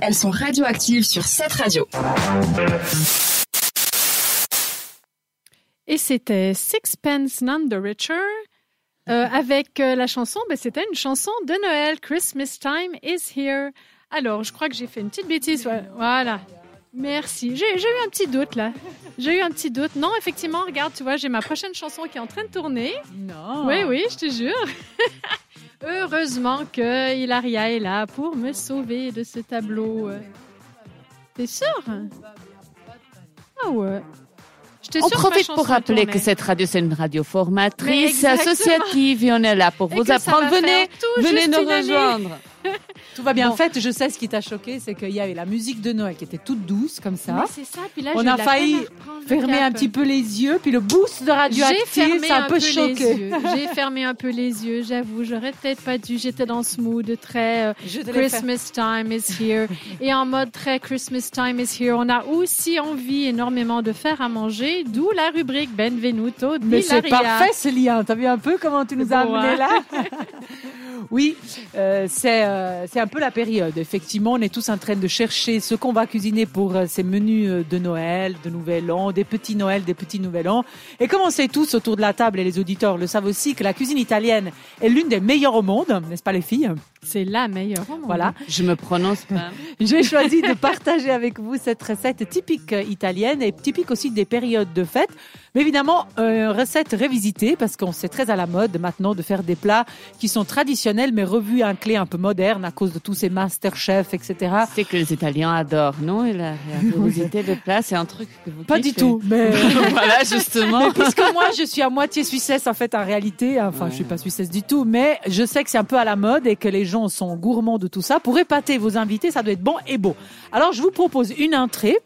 elles sont radioactives sur cette radio. Et c'était Sixpence None the Richer. Euh, avec euh, la chanson, ben, c'était une chanson de Noël, Christmas Time is Here. Alors, je crois que j'ai fait une petite bêtise. Voilà. Merci. J'ai eu un petit doute là. J'ai eu un petit doute. Non, effectivement, regarde, tu vois, j'ai ma prochaine chanson qui est en train de tourner. Non. Oui, oui, je te jure. Heureusement que Hilaria est là pour me sauver de ce tableau. T'es sûr? Ah ouais. On profite pour rappeler que cette radio, c'est une radio formatrice, associative, et on est là pour vous apprendre. Venez, venez nous rejoindre. Tout va bien. En fait, je sais ce qui t'a choqué, c'est qu'il y avait la musique de Noël qui était toute douce comme ça. c'est ça. Puis là, on a failli fermer un petit peu les yeux, puis le boost de radioactif, ça a un peu, choqué. J'ai fermé un peu les yeux, j'avoue. J'aurais peut-être pas dû. J'étais dans ce mood très euh, Christmas time is here et en mode très Christmas time is here. On a aussi envie énormément de faire à manger, d'où la rubrique Benvenuto. Mais c'est parfait ce lien. T'as vu un peu comment tu nous as amené là? Oui, euh, c'est euh, c'est un peu la période. Effectivement, on est tous en train de chercher ce qu'on va cuisiner pour euh, ces menus euh, de Noël, de Nouvel An, des petits Noël, des petits Nouvel An. Et comme on sait tous autour de la table et les auditeurs le savent aussi que la cuisine italienne est l'une des meilleures au monde, n'est-ce pas les filles? C'est la meilleure au monde. Voilà. Je me prononce pas. J'ai choisi de partager avec vous cette recette typique italienne et typique aussi des périodes de fête. Mais évidemment, une recette révisitée parce qu'on sait très à la mode maintenant de faire des plats qui sont traditionnels mais revus à un clé un peu moderne à cause de tous ces master chefs, etc. C'est que les Italiens adorent, non Et la, révisité des plats, c'est un truc que vous Pas du tout, mais voilà justement. Mais puisque moi, je suis à moitié suissesse en fait en réalité. Enfin, je suis pas suissesse du tout, mais je sais que c'est un peu à la mode et que les gens sont gourmands de tout ça. Pour épater vos invités, ça doit être bon et beau. Alors, je vous propose une entrée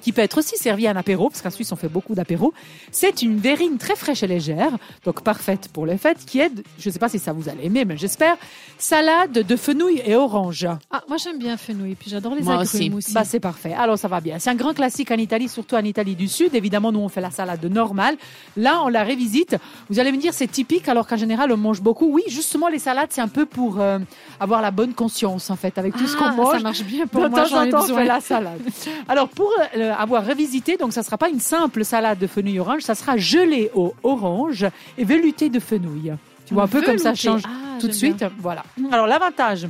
qui peut être aussi servi à un apéro, parce qu'en Suisse on fait beaucoup d'apéros. C'est une verrine très fraîche et légère, donc parfaite pour les fêtes, qui est, je ne sais pas si ça vous allez aimer, mais j'espère, salade de fenouil et orange. Ah, moi j'aime bien fenouil, puis j'adore les moi agrumes aussi. Bah, c'est parfait, alors ça va bien. C'est un grand classique en Italie, surtout en Italie du Sud. Évidemment, nous on fait la salade normale. Là, on la révisite. Vous allez me dire, c'est typique, alors qu'en général on mange beaucoup. Oui, justement, les salades, c'est un peu pour euh, avoir la bonne conscience, en fait, avec tout ce qu'on ah, mange. Ça marche bien pour de moi, temps en temps, on fait la salade. Alors, pour euh, avoir révisité, donc ça sera pas une simple salade de fenouil orange, ça sera gelé au orange et velouté de fenouil. Tu vois un peu comme ça change Ah, tout de suite. Voilà. Alors l'avantage.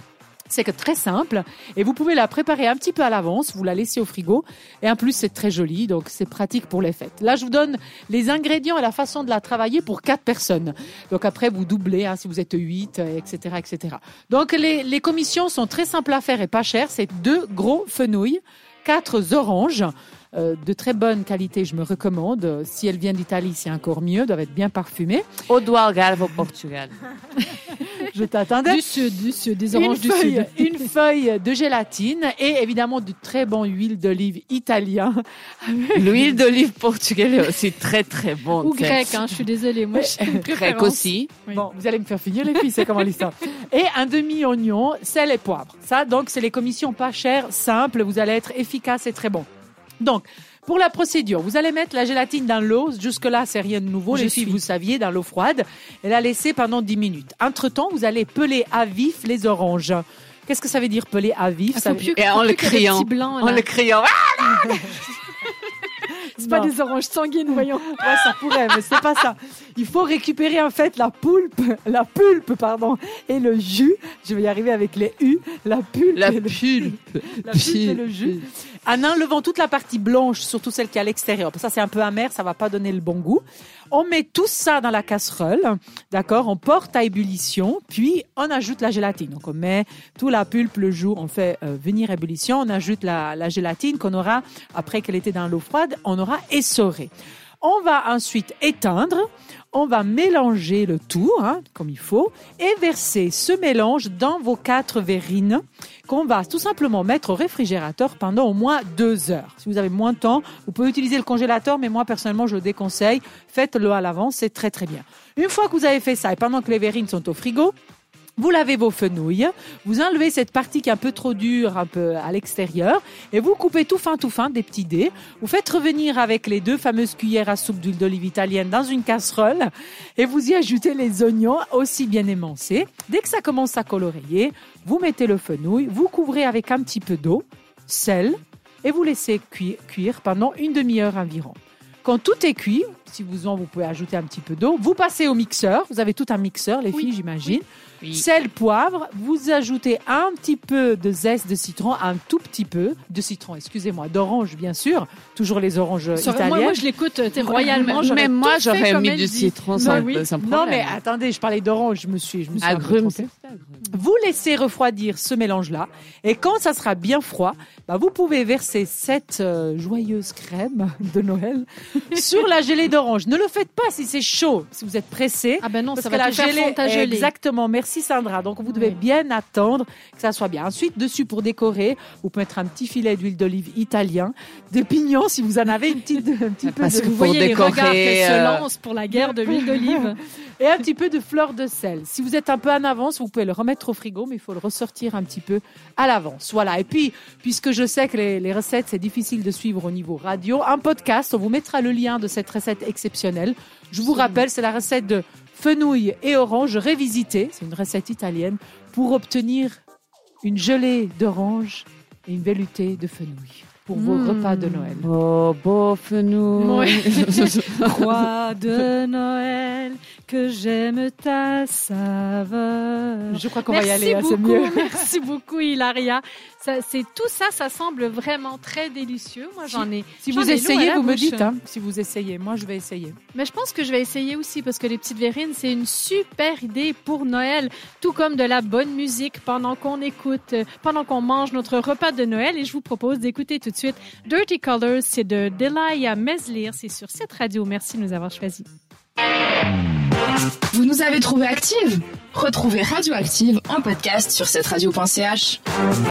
C'est que très simple et vous pouvez la préparer un petit peu à l'avance, vous la laissez au frigo et en plus c'est très joli donc c'est pratique pour les fêtes. Là je vous donne les ingrédients et la façon de la travailler pour quatre personnes. Donc après vous doublez hein, si vous êtes 8 etc etc. Donc les, les commissions sont très simples à faire et pas chères. C'est deux gros fenouils, quatre oranges, euh, de très bonne qualité, je me recommande. Si elles viennent d'Italie, c'est encore mieux, doivent être bien parfumées. Au do Algarve, au Portugal. Je t'attendais. Du sud, du sud, des Une oranges du feuille, sud. une feuille de gélatine et évidemment du très bon huile d'olive italien. L'huile d'olive portugaise est aussi très très bonne. Ou grec, hein, je suis désolée. Moi, je suis une Grec aussi. Oui. Bon, vous allez me faire finir les filles, c'est comment l'histoire. Et un demi-oignon, sel et poivre. Ça, donc, c'est les commissions pas chères, simples. Vous allez être efficace et très bon. Donc, pour la procédure, vous allez mettre la gélatine dans l'eau. Jusque-là, c'est rien de nouveau. Je les filles, suis. vous saviez, dans l'eau froide. Et la laisser pendant 10 minutes. Entre-temps, vous allez peler à vif les oranges. Qu'est-ce que ça veut dire peler à vif? Ah, Ça plus Et en le criant. blancs, En le criant. Ah C'est pas des oranges sanguines, voyons. Ouais, ça pourrait, mais c'est pas ça. Il faut récupérer en fait la poulpe, la pulpe, pardon, et le jus. Je vais y arriver avec les U. La pulpe. La et le- pulpe. la pulpe et le jus. En enlevant toute la partie blanche, surtout celle qui est à l'extérieur. Ça, c'est un peu amer, ça va pas donner le bon goût. On met tout ça dans la casserole, d'accord? On porte à ébullition, puis on ajoute la gélatine. Donc on met tout la pulpe, le jus, on fait euh, venir ébullition, on ajoute la, la gélatine qu'on aura, après qu'elle était dans l'eau froide, on aura essoré. On va ensuite éteindre, on va mélanger le tout, hein, comme il faut, et verser ce mélange dans vos quatre verrines qu'on va tout simplement mettre au réfrigérateur pendant au moins deux heures. Si vous avez moins de temps, vous pouvez utiliser le congélateur, mais moi personnellement je le déconseille. Faites-le à l'avance, c'est très très bien. Une fois que vous avez fait ça, et pendant que les verrines sont au frigo, Vous lavez vos fenouilles, vous enlevez cette partie qui est un peu trop dure, un peu à l'extérieur, et vous coupez tout fin, tout fin, des petits dés. Vous faites revenir avec les deux fameuses cuillères à soupe d'huile d'olive italienne dans une casserole, et vous y ajoutez les oignons aussi bien émincés. Dès que ça commence à colorer, vous mettez le fenouil, vous couvrez avec un petit peu d'eau, sel, et vous laissez cuire pendant une demi-heure environ. Quand tout est cuit, si vous en, vous pouvez ajouter un petit peu d'eau. Vous passez au mixeur. Vous avez tout un mixeur, les filles, j'imagine. Sel, poivre. Vous ajoutez un petit peu de zeste de citron, un tout petit peu de citron, excusez-moi, d'orange, bien sûr. Toujours les oranges italiennes. Moi, moi je l'écoute euh, royalement. Même moi, j'aurais mis du citron sans, oui. Non, mais attendez, je parlais d'orange. Je me suis, je me suis Agrumes. Vous laissez refroidir ce mélange-là. Et quand ça sera bien froid, bah, vous pouvez verser cette euh, joyeuse crème de Noël sur la gelée d'orange. Ne le faites pas si c'est chaud, si vous êtes pressé. Ah ben non, parce ça que va la gelée, gelée, exactement. Merci Sandra. Donc vous devez bien attendre que ça soit bien. Ensuite, dessus pour décorer, vous pouvez mettre un petit filet d'huile d'olive italien, des pignons si vous en avez une petite, un petit peu. De... Vous voyez décorer, les regards qui se euh, lancent pour la guerre de l'huile d'olive. Et un petit peu de fleur de sel. Si vous êtes un peu en avance, vous pouvez le remettre au frigo, mais il faut le ressortir un petit peu à l'avance. Voilà. Et puis, puisque je sais que les, les recettes, c'est difficile de suivre au niveau radio, un podcast, on vous mettra le lien de cette recette exceptionnelle. Je vous rappelle, c'est la recette de fenouil et orange révisitée. C'est une recette italienne pour obtenir une gelée d'orange et une vellutée de fenouil pour vos mmh. repas de Noël. Oh, beau fenouil. Roi de Noël, que j'aime ta saveur. Je crois qu'on va y aller, hein, c'est mieux. Merci beaucoup, Hilaria. c'est tout ça, ça semble vraiment très délicieux. Moi, j'en ai. Si vous essayez, vous me dites. Hein, si vous essayez, moi, je vais essayer. Mais je pense que je vais essayer aussi parce que les petites verrines, c'est une super idée pour Noël, tout comme de la bonne musique pendant qu'on écoute, pendant qu'on mange notre repas de Noël. Et je vous propose d'écouter tout Dirty Colors, c'est de Delia Meslir, c'est sur cette radio. Merci de nous avoir choisis. Vous nous avez trouvé active Retrouvez Radioactive en podcast sur cette radio.ch.